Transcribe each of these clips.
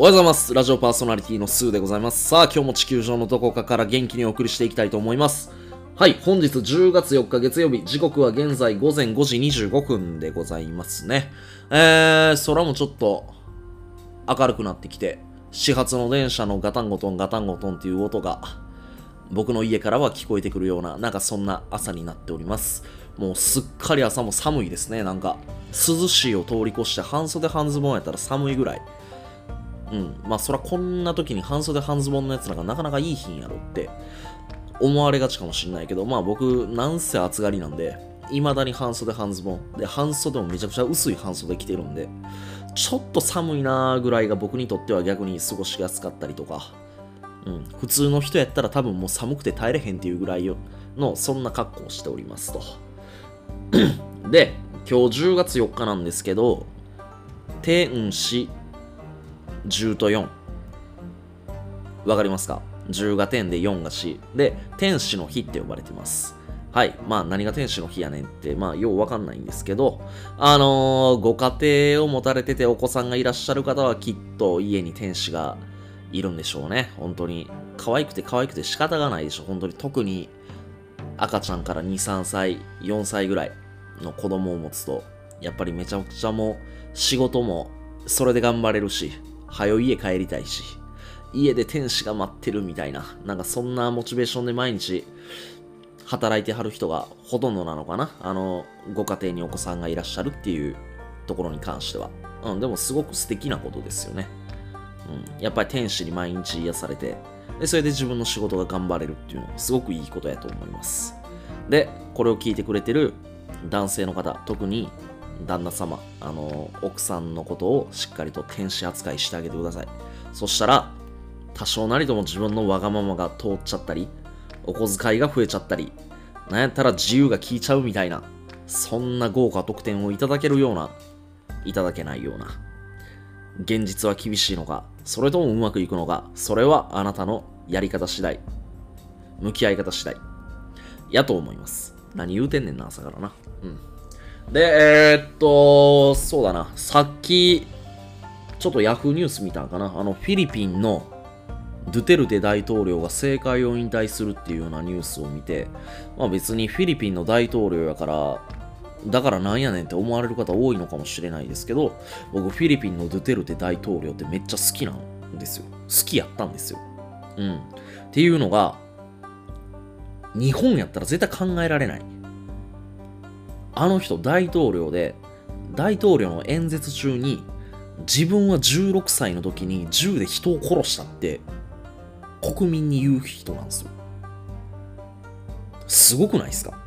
おはようございます。ラジオパーソナリティのスーでございます。さあ、今日も地球上のどこかから元気にお送りしていきたいと思います。はい、本日10月4日月曜日、時刻は現在午前5時25分でございますね。えー、空もちょっと明るくなってきて、始発の電車のガタンゴトンガタンゴトンっていう音が、僕の家からは聞こえてくるような、なんかそんな朝になっております。もうすっかり朝も寒いですね、なんか。涼しいを通り越して半袖半ズボンやったら寒いぐらい。うん。まあそらこんな時に半袖半ズボンのやつなんかなかなかいい日やろって思われがちかもしんないけど、まあ僕なんせ暑がりなんで、未だに半袖半ズボン。で、半袖もめちゃくちゃ薄い半袖着てるんで、ちょっと寒いなーぐらいが僕にとっては逆に過ごしやすかったりとか、うん、普通の人やったら多分もう寒くて耐えれへんっていうぐらいの、そんな格好をしておりますと。で、今日10月4日なんですけど、天使10と4。わかりますか ?10 が天で4が死。で、天使の日って呼ばれてます。はい。まあ、何が天使の日やねんって、まあ、ようわかんないんですけど、あのーご家庭を持たれててお子さんがいらっしゃる方はきっと家に天使がいるんでしょうね。本当に。可愛くて可愛くて仕方がないでしょ。本当に特に赤ちゃんから2、3歳、4歳ぐらいの子供を持つと、やっぱりめちゃくちゃもう仕事もそれで頑張れるし、早い家帰りたいし、家で天使が待ってるみたいな、なんかそんなモチベーションで毎日働いてはる人がほとんどなのかなあの、ご家庭にお子さんがいらっしゃるっていうところに関しては。うん、でもすごく素敵なことですよね。うん、やっぱり天使に毎日癒されて、で、それで自分の仕事が頑張れるっていうのはすごくいいことやと思います。で、これを聞いてくれてる男性の方、特に旦那様、あの、奥さんのことをしっかりと天使扱いしてあげてください。そしたら、多少なりとも自分のわがままが通っちゃったり、お小遣いが増えちゃったり、なんやったら自由が効いちゃうみたいな、そんな豪華特典をいただけるような、いただけないような、現実は厳しいのか、それともうまくいくのか、それはあなたのやり方次第、向き合い方次第、やと思います。何言うてんねんな、朝からな。うん。で、えー、っと、そうだな、さっき、ちょっとヤフーニュース見たんかな、あの、フィリピンのドゥテルテ大統領が政界を引退するっていうようなニュースを見て、まあ別にフィリピンの大統領やから、だからなんやねんって思われる方多いのかもしれないですけど、僕フィリピンのドゥテルテ大統領ってめっちゃ好きなんですよ。好きやったんですよ。うん。っていうのが、日本やったら絶対考えられない。あの人大統領で、大統領の演説中に、自分は16歳の時に銃で人を殺したって、国民に言う人なんですよ。すごくないですか？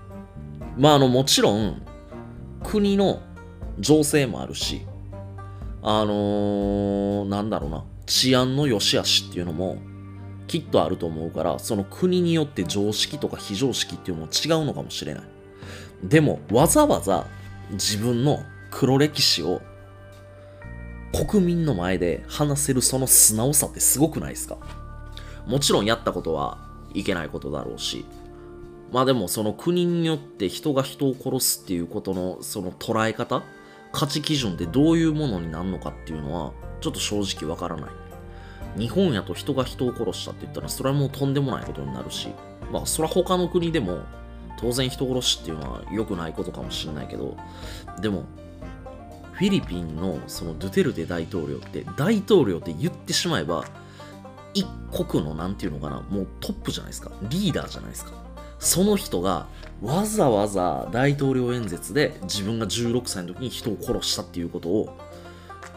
まあ、あの、もちろん、国の情勢もあるし、あのー、なんだろうな、治安の良し悪しっていうのも、きっとあると思うから、その国によって常識とか非常識っていうのも違うのかもしれない。でも、わざわざ自分の黒歴史を国民の前で話せるその素直さってすごくないですか？もちろんやったことはいけないことだろうし、まあでもその国によって人が人を殺すっていうことのその捉え方価値基準ってどういうものになるのかっていうのはちょっと正直わからない。日本やと人が人を殺したって言ったらそれはもうとんでもないことになるし、まあそれは他の国でも当然人殺しっていうのは良くないことかもしれないけど、でもフィリピンのそのドゥテルテ大統領って大統領って言ってしまえば一国のなんていうのかなもうトップじゃないですか。リーダーじゃないですか。その人がわざわざ大統領演説で自分が16歳の時に人を殺したっていうことを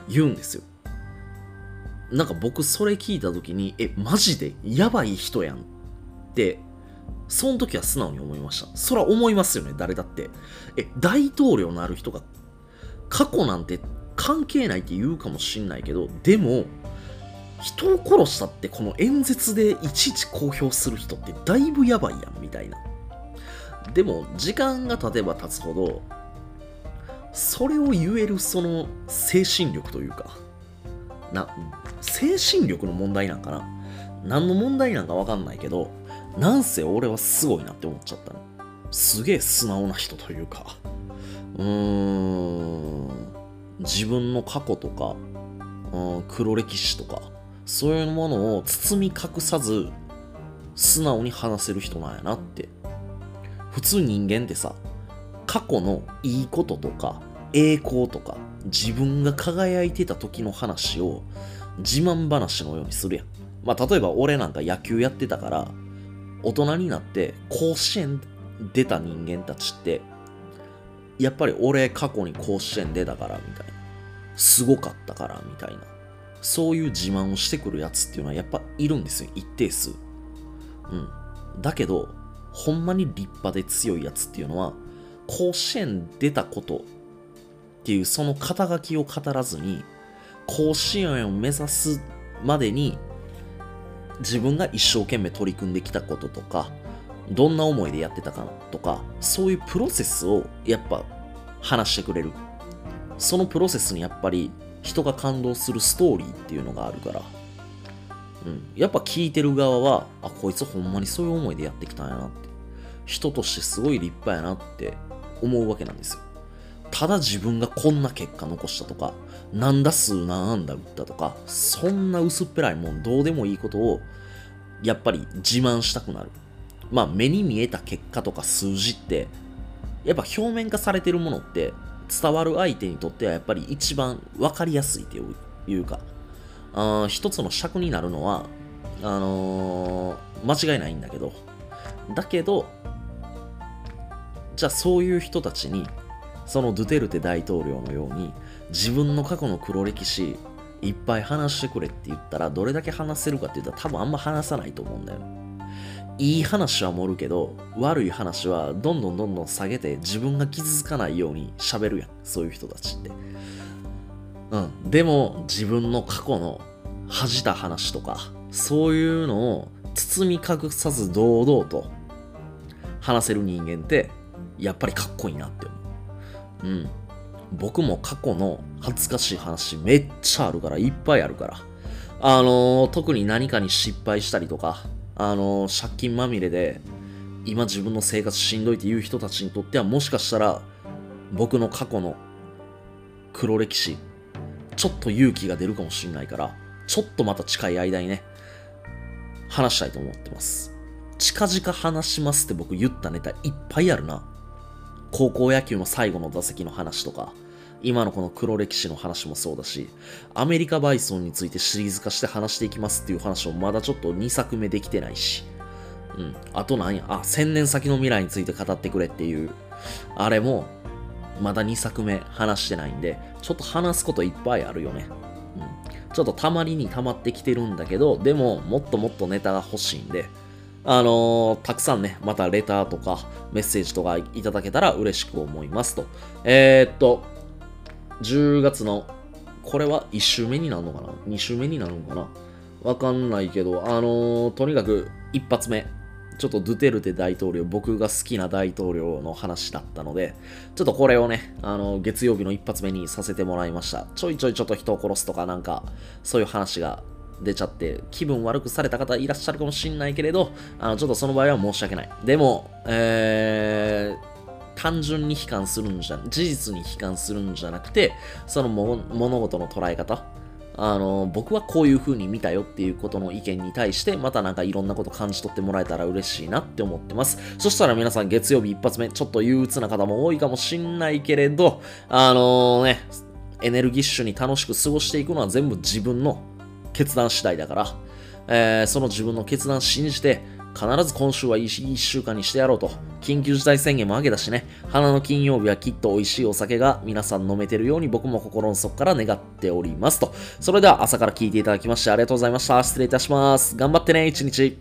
言うんですよ。なんか僕それ聞いた時にえマジでやばい人やんってその時は素直に思いました。そら思いますよね誰だって。え大統領のある人が過去なんて関係ないって言うかもしんないけどでも人を殺したってこの演説でいちいち公表する人ってだいぶやばいやんみたいな。でも時間が経てば経つほどそれを言えるその精神力というかな精神力の問題なんかな。何の問題なんかわかんないけどなんせ俺はすごいなって思っちゃったのすげえ素直な人というかうーん自分の過去とか、うん、黒歴史とか、そういうものを包み隠さず、素直に話せる人なんやなって。普通人間ってさ、過去のいいこととか、栄光とか、自分が輝いてた時の話を自慢話のようにするやん。まあ、例えば俺なんか野球やってたから、大人になって甲子園出た人間たちって、やっぱり俺過去に甲子園出たからみたいな。すごかったからみたいな。そういう自慢をしてくるやつっていうのはやっぱいるんですよ。一定数。うん。だけど、ほんまに立派で強いやつっていうのは、甲子園出たことっていうその肩書きを語らずに、甲子園を目指すまでに、自分が一生懸命取り組んできたこととか、どんな思いでやってたかとか、そういうプロセスをやっぱ話してくれる。そのプロセスにやっぱり人が感動するストーリーっていうのがあるから、うん。やっぱ聞いてる側は、あ、こいつほんまにそういう思いでやってきたんやなって。人としてすごい立派やなって思うわけなんですよ。ただ自分がこんな結果残したとか、何打数何安打打ったとか、そんな薄っぺらいもんどうでもいいことを、やっぱり自慢したくなる。まあ目に見えた結果とか数字って、やっぱ表面化されてるものって伝わる相手にとってはやっぱり一番分かりやすいというか、あ一つの尺になるのは、あのー、間違いないんだけど、だけど、じゃあそういう人たちに、そのドゥテルテ大統領のように、自分の過去の黒歴史、いっぱい話してくれって言ったら、どれだけ話せるかって言ったら多分あんま話さないと思うんだよ。いい話は盛るけど、悪い話はどんどんどんどん下げて自分が傷つかないように喋るやん。そういう人たちって。うん。でも、自分の過去の恥じた話とか、そういうのを包み隠さず堂々と話せる人間って、やっぱりかっこいいなって思う。うん。僕も過去の恥ずかしい話めっちゃあるから、いっぱいあるから。あのー、特に何かに失敗したりとか、あのー、借金まみれで、今自分の生活しんどいっていう人たちにとっては、もしかしたら、僕の過去の黒歴史、ちょっと勇気が出るかもしれないから、ちょっとまた近い間にね、話したいと思ってます。近々話しますって僕言ったネタいっぱいあるな。高校野球の最後の打席の話とか、今のこの黒歴史の話もそうだし、アメリカバイソンについてシリーズ化して話していきますっていう話をまだちょっと2作目できてないし、うん。あとなんや、あ、1000年先の未来について語ってくれっていう、あれも、まだ2作目話してないんで、ちょっと話すこといっぱいあるよね。うん。ちょっとたまりに溜まってきてるんだけど、でも、もっともっとネタが欲しいんで、あのー、たくさんね、またレターとかメッセージとかいただけたら嬉しく思いますと。えー、っと、10月の、これは1週目になるのかな ?2 週目になるのかな？わかんないけど、あのー、とにかく一発目、ちょっとドゥテルテ大統領、僕が好きな大統領の話だったので、ちょっとこれをね、あの、月曜日の一発目にさせてもらいました。ちょいちょいちょっと人を殺すとかなんか、そういう話が出ちゃって、気分悪くされた方いらっしゃるかもしんないけれど、あの、ちょっとその場合は申し訳ない。でも、えー、単純に悲観するんじゃ、事実に悲観するんじゃなくて、その物事の捉え方、あの、僕はこういう風に見たよっていうことの意見に対して、またなんかいろんなこと感じ取ってもらえたら嬉しいなって思ってます。そしたら皆さん月曜日一発目、ちょっと憂鬱な方も多いかもしんないけれど、あのね、エネルギッシュに楽しく過ごしていくのは全部自分の決断次第だから、えーその自分の決断信じて、必ず今週はいい1週間にしてやろうと。緊急事態宣言も上げたしね、花の金曜日はきっと美味しいお酒が皆さん飲めてるように僕も心の底から願っておりますと。それでは朝から聞いていただきましてありがとうございました。失礼いたします。頑張ってね、一日。